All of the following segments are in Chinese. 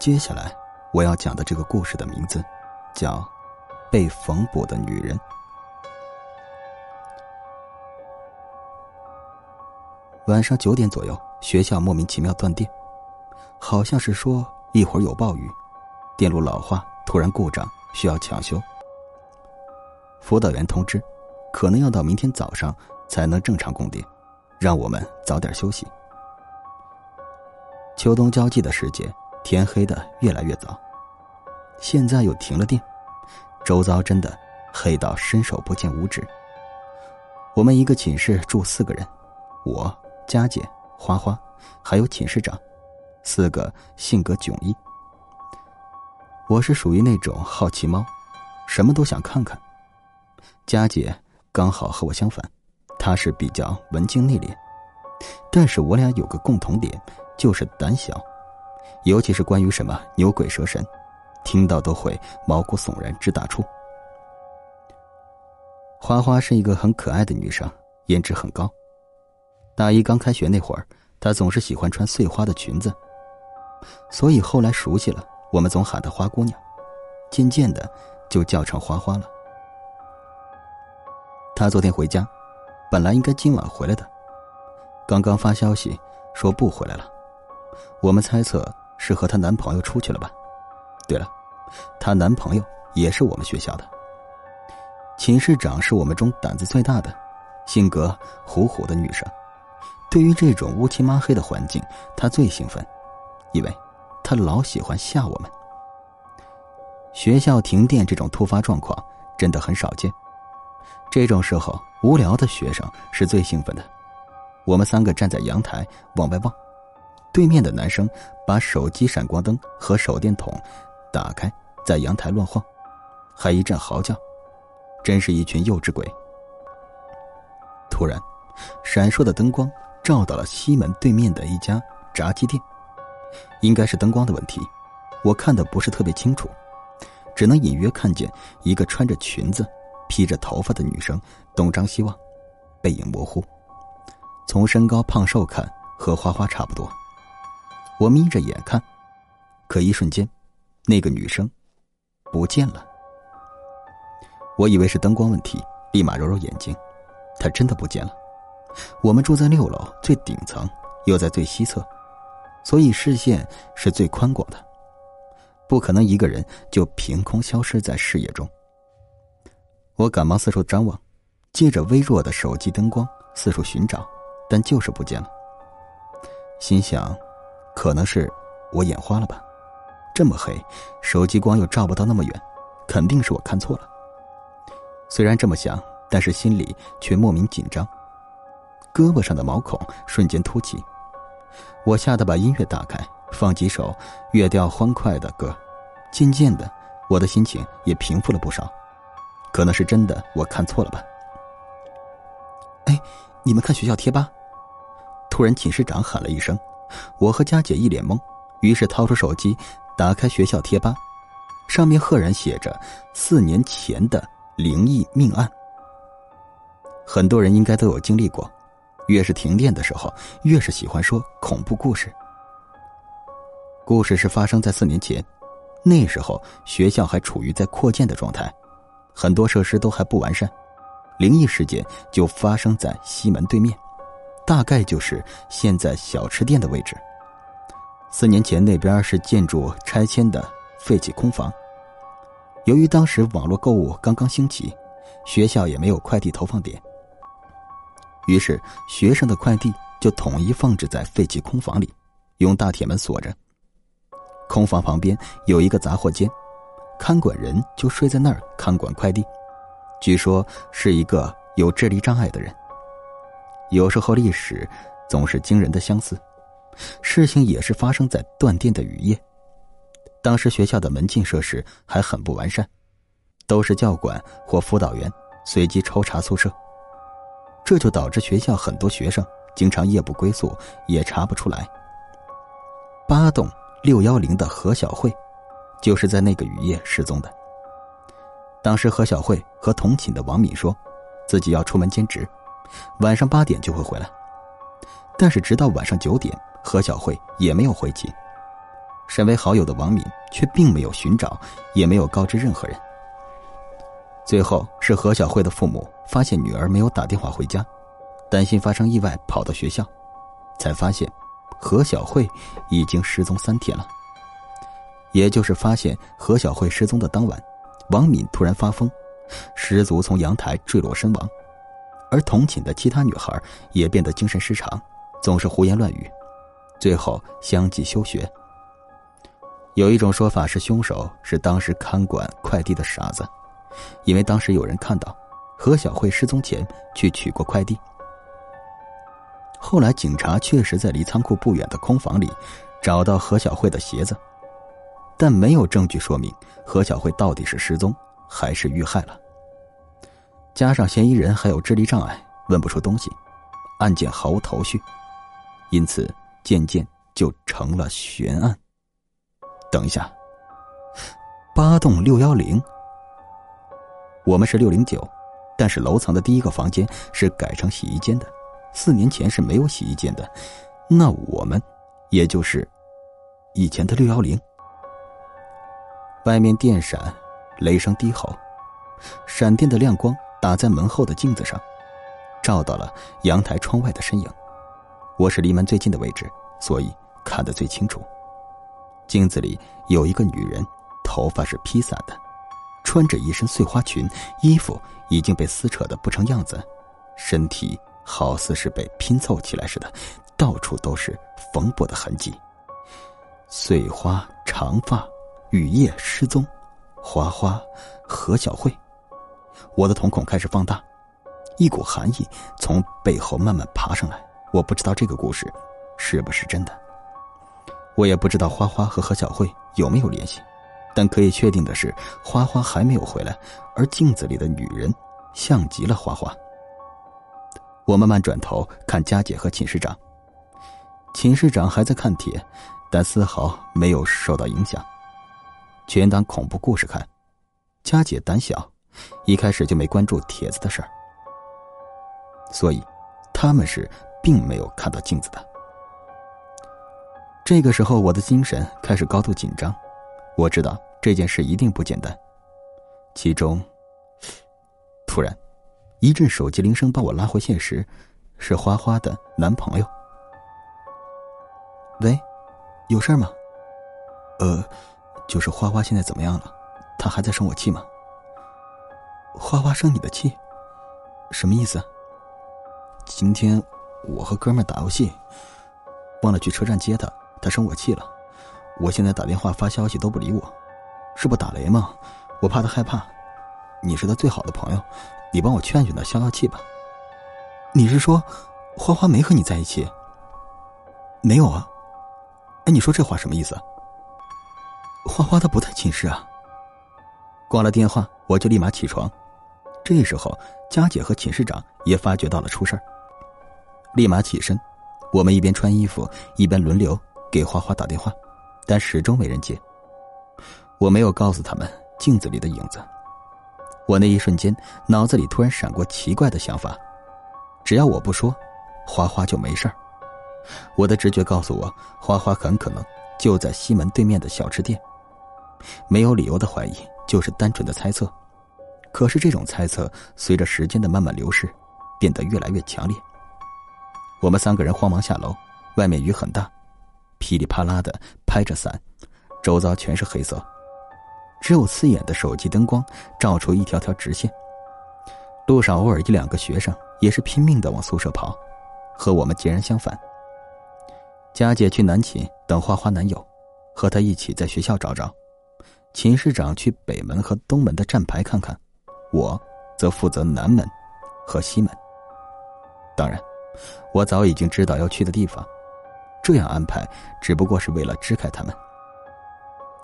接下来我要讲的这个故事的名字叫《被缝补的女人》。晚上九点左右，学校莫名其妙断电，好像是说一会儿有暴雨，电路老化突然故障，需要抢修。辅导员通知，可能要到明天早上才能正常供电，让我们早点休息。秋冬交际的时节。天黑的越来越早，现在又停了电，周遭真的黑到伸手不见五指。我们一个寝室住四个人，我、佳姐、花花，还有寝室长，四个性格迥异。我是属于那种好奇猫，什么都想看看。佳姐刚好和我相反，她是比较文静内敛，但是我俩有个共同点，就是胆小。尤其是关于什么牛鬼蛇神，听到都会毛骨悚然直打怵。花花是一个很可爱的女生，颜值很高。大一刚开学那会儿，她总是喜欢穿碎花的裙子，所以后来熟悉了，我们总喊她花姑娘，渐渐的就叫成花花了。她昨天回家，本来应该今晚回来的，刚刚发消息说不回来了，我们猜测。是和她男朋友出去了吧？对了，她男朋友也是我们学校的。寝室长是我们中胆子最大的，性格虎虎的女生。对于这种乌漆抹黑的环境，她最兴奋，因为她老喜欢吓我们。学校停电这种突发状况真的很少见。这种时候，无聊的学生是最兴奋的。我们三个站在阳台往外望。对面的男生把手机闪光灯和手电筒打开，在阳台乱晃，还一阵嚎叫，真是一群幼稚鬼。突然，闪烁的灯光照到了西门对面的一家炸鸡店，应该是灯光的问题，我看的不是特别清楚，只能隐约看见一个穿着裙子、披着头发的女生东张西望，背影模糊，从身高胖瘦看和花花差不多。我眯着眼看，可一瞬间，那个女生不见了。我以为是灯光问题，立马揉揉眼睛，她真的不见了。我们住在六楼最顶层，又在最西侧，所以视线是最宽广的，不可能一个人就凭空消失在视野中。我赶忙四处张望，借着微弱的手机灯光四处寻找，但就是不见了。心想。可能是我眼花了吧，这么黑，手机光又照不到那么远，肯定是我看错了。虽然这么想，但是心里却莫名紧张，胳膊上的毛孔瞬间凸起。我吓得把音乐打开，放几首乐调欢快的歌，渐渐的，我的心情也平复了不少。可能是真的我看错了吧。哎，你们看学校贴吧！突然，寝室长喊了一声。我和佳姐一脸懵，于是掏出手机，打开学校贴吧，上面赫然写着四年前的灵异命案。很多人应该都有经历过，越是停电的时候，越是喜欢说恐怖故事。故事是发生在四年前，那时候学校还处于在扩建的状态，很多设施都还不完善，灵异事件就发生在西门对面。大概就是现在小吃店的位置。四年前那边是建筑拆迁的废弃空房。由于当时网络购物刚刚兴起，学校也没有快递投放点，于是学生的快递就统一放置在废弃空房里，用大铁门锁着。空房旁边有一个杂货间，看管人就睡在那儿看管快递，据说是一个有智力障碍的人。有时候历史总是惊人的相似，事情也是发生在断电的雨夜。当时学校的门禁设施还很不完善，都是教管或辅导员随机抽查宿舍，这就导致学校很多学生经常夜不归宿，也查不出来。八栋六幺零的何小慧，就是在那个雨夜失踪的。当时何小慧和同寝的王敏说，自己要出门兼职。晚上八点就会回来，但是直到晚上九点，何小慧也没有回寝。身为好友的王敏却并没有寻找，也没有告知任何人。最后是何小慧的父母发现女儿没有打电话回家，担心发生意外，跑到学校，才发现何小慧已经失踪三天了。也就是发现何小慧失踪的当晚，王敏突然发疯，失足从阳台坠落身亡，而同寝的其他女孩也变得精神失常，总是胡言乱语，最后相继休学。有一种说法是，凶手是当时看管快递的傻子，因为当时有人看到何小慧失踪前去取过快递。后来警察确实在离仓库不远的空房里找到何小慧的鞋子，但没有证据说明何小慧到底是失踪还是遇害了。加上嫌疑人还有智力障碍，问不出东西，案件毫无头绪，因此渐渐就成了悬案。等一下，八栋六幺零，我们是六零九，但是楼层的第一个房间是改成洗衣间的，四年前是没有洗衣间的，那我们也就是以前的六幺零。外面电闪，雷声低吼，闪电的亮光打在门后的镜子上，照到了阳台窗外的身影。我是离门最近的位置，所以看得最清楚。镜子里有一个女人，头发是披散的，穿着一身碎花裙，衣服已经被撕扯的不成样子，身体好似是被拼凑起来似的，到处都是缝补的痕迹。碎花长发，雨夜失踪，花花何小慧，我的瞳孔开始放大，一股寒意从背后慢慢爬上来。我不知道这个故事是不是真的。我也不知道花花和何小慧有没有联系，但可以确定的是，花花还没有回来，而镜子里的女人像极了花花。我慢慢转头看佳姐和寝室长，寝室长还在看帖，但丝毫没有受到影响，全当恐怖故事看。佳姐胆小，一开始就没关注帖子的事儿，所以他们是并没有看到镜子的。这个时候，我的精神开始高度紧张。我知道这件事一定不简单。其中，突然，一阵手机铃声把我拉回现实，是花花的男朋友。喂，有事吗？呃，就是花花现在怎么样了？她还在生我气吗？花花生你的气？什么意思？今天我和哥们打游戏，忘了去车站接她。他生我气了，我现在打电话发消息都不理我，是不打雷吗？我怕他害怕。你是他最好的朋友，你帮我劝劝他消消气吧。你是说，花花没和你在一起？没有啊。哎，你说这话什么意思？花花她不在寝室啊。挂了电话，我就立马起床。这时候，佳姐和寝室长也发觉到了出事儿，立马起身。我们一边穿衣服，一边轮流。给花花打电话，但始终没人接。我没有告诉他们镜子里的影子。我那一瞬间脑子里突然闪过奇怪的想法：只要我不说，花花就没事儿。我的直觉告诉我，花花很可能就在西门对面的小吃店。没有理由的怀疑，就是单纯的猜测。可是这种猜测随着时间的慢慢流逝，变得越来越强烈。我们三个人慌忙下楼，外面雨很大。噼里啪啦的拍着伞，周遭全是黑色，只有刺眼的手机灯光照出一条条直线。路上偶尔一两个学生也是拼命的往宿舍跑，和我们截然相反。佳姐去南寝等花花男友，和他一起在学校找找。秦市长去北门和东门的站牌看看，我则负责南门和西门。当然，我早已经知道要去的地方。这样安排只不过是为了支开他们。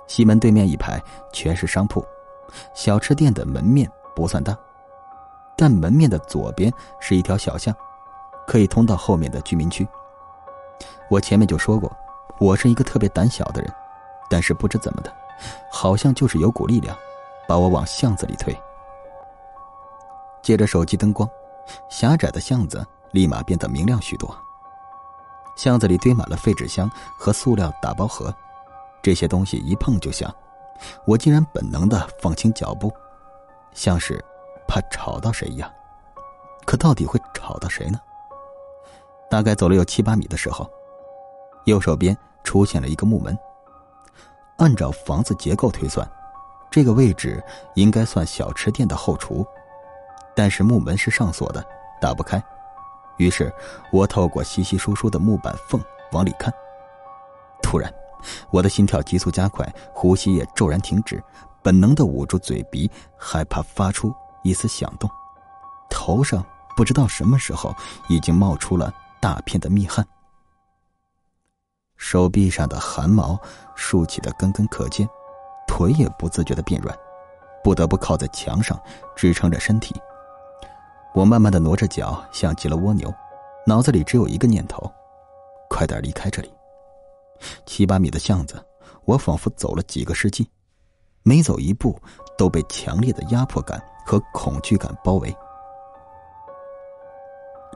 西门对面一排全是商铺，小吃店的门面不算大，但门面的左边是一条小巷，可以通到后面的居民区。我前面就说过，我是一个特别胆小的人，但是不知怎么的，好像就是有股力量，把我往巷子里推。借着手机灯光，狭窄的巷子立马变得明亮许多。巷子里堆满了废纸箱和塑料打包盒，这些东西一碰就响，我竟然本能的放轻脚步，像是怕吵到谁一样。可到底会吵到谁呢？大概走了有七八米的时候，右手边出现了一个木门。按照房子结构推算，这个位置应该算小吃店的后厨，但是木门是上锁的，打不开。于是我透过稀稀疏疏的木板缝往里看。突然，我的心跳急速加快，呼吸也骤然停止，本能的捂住嘴鼻，害怕发出一丝响动。头上不知道什么时候已经冒出了大片的密汗。手臂上的汗毛竖起的根根可见，腿也不自觉的变软，不得不靠在墙上支撑着身体。我慢慢的挪着脚，像极了蜗牛，脑子里只有一个念头：快点离开这里。七八米的巷子，我仿佛走了几个世纪，每走一步都被强烈的压迫感和恐惧感包围。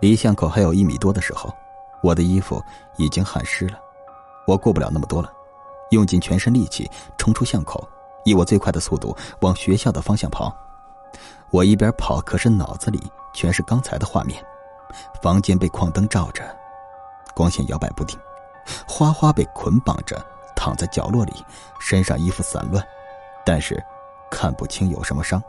离巷口还有一米多的时候，我的衣服已经汗湿了。我过不了那么多了，用尽全身力气冲出巷口，以我最快的速度往学校的方向跑。我一边跑，可是脑子里全是刚才的画面：房间被矿灯照着，光线摇摆不定；花花被捆绑着躺在角落里，身上衣服散乱，但是看不清有什么伤。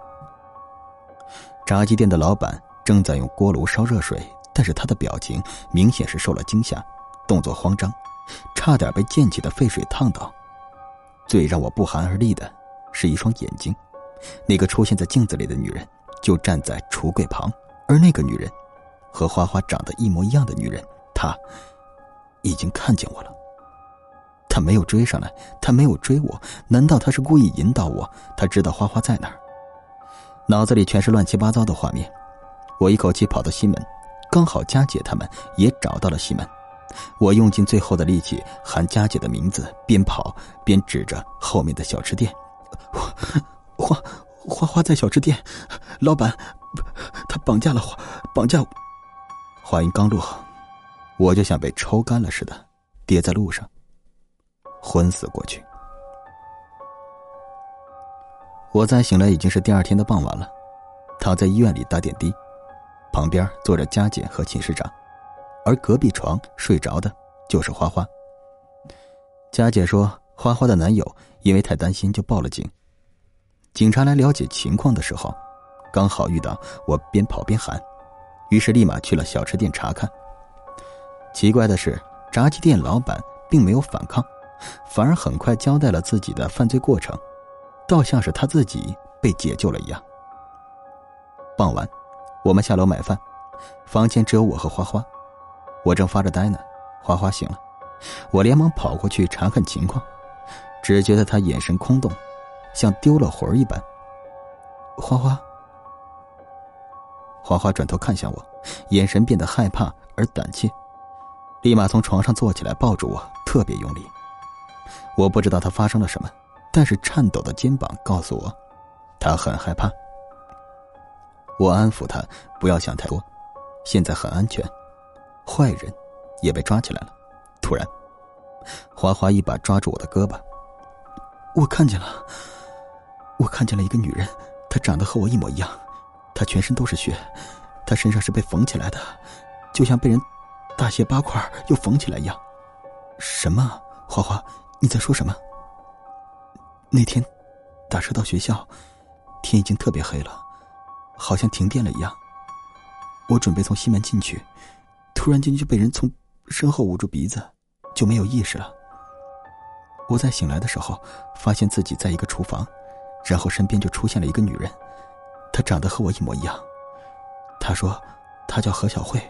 炸鸡店的老板正在用锅炉烧热水，但是他的表情明显是受了惊吓，动作慌张。差点被溅起的沸水烫到。最让我不寒而栗的是一双眼睛，那个出现在镜子里的女人就站在橱柜旁，而那个女人，和花花长得一模一样的女人，她已经看见我了。她没有追上来，她没有追我，难道她是故意引导我？她知道花花在哪儿？脑子里全是乱七八糟的画面。我一口气跑到西门，刚好佳姐他们也找到了西门。我用尽最后的力气喊佳姐的名字，边跑边指着后面的小吃店。花花花在小吃店，老板，他绑架了花，绑架。话音刚落，我就像被抽干了似的，跌在路上，昏死过去。我再醒来已经是第二天的傍晚了，躺在医院里打点滴，旁边坐着佳姐和寝室长。而隔壁床睡着的就是花花。佳姐说，花花的男友因为太担心，就报了警。警察来了解情况的时候，刚好遇到我边跑边喊，于是立马去了小吃店查看。奇怪的是，炸鸡店老板并没有反抗，反而很快交代了自己的犯罪过程，倒像是他自己被解救了一样。傍晚，我们下楼买饭，房间只有我和花花。我正发着呆呢，花花醒了，我连忙跑过去查看情况，只觉得他眼神空洞，像丢了魂一般。花花，花花转头看向我，眼神变得害怕而胆怯，立马从床上坐起来抱住我，特别用力。我不知道他发生了什么，但是颤抖的肩膀告诉我，他很害怕。我安抚他，不要想太多，现在很安全。坏人也被抓起来了。突然，花花一把抓住我的胳膊。我看见了，我看见了一个女人，她长得和我一模一样，她全身都是血，她身上是被缝起来的，就像被人大卸八块又缝起来一样。什么？花花，你在说什么？那天打车到学校，天已经特别黑了，好像停电了一样。我准备从西门进去。突然间就被人从身后捂住鼻子，就没有意识了。我在醒来的时候，发现自己在一个厨房，然后身边就出现了一个女人，她长得和我一模一样。她说，她叫何小慧。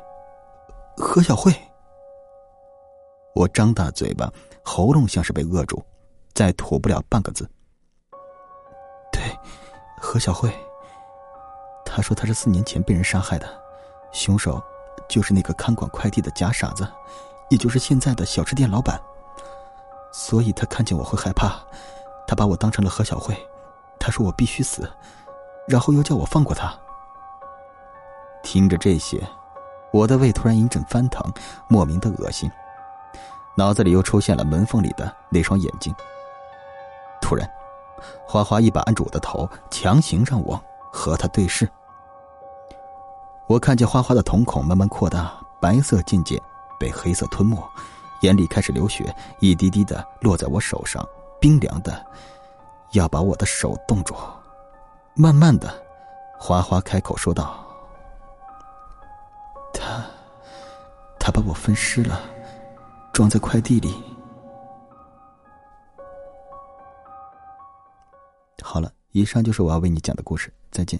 何小慧。我张大嘴巴，喉咙像是被扼住，再吐不了半个字。对，何小慧。她说她是四年前被人杀害的，凶手。就是那个看管快递的假傻子，也就是现在的小吃店老板。所以他看见我会害怕，他把我当成了何小慧。他说我必须死，然后又叫我放过他。听着这些，我的胃突然一阵翻腾，莫名的恶心，脑子里又出现了门缝里的那双眼睛，突然，花花一把按住我的头，强行让我和他对视。我看见花花的瞳孔慢慢扩大，白色渐渐被黑色吞没，眼里开始流血，一滴滴的落在我手上，冰凉的，要把我的手冻住。慢慢的，花花开口说道：“他，他把我分尸了，装在快递里。”好了，以上就是我要为你讲的故事，再见。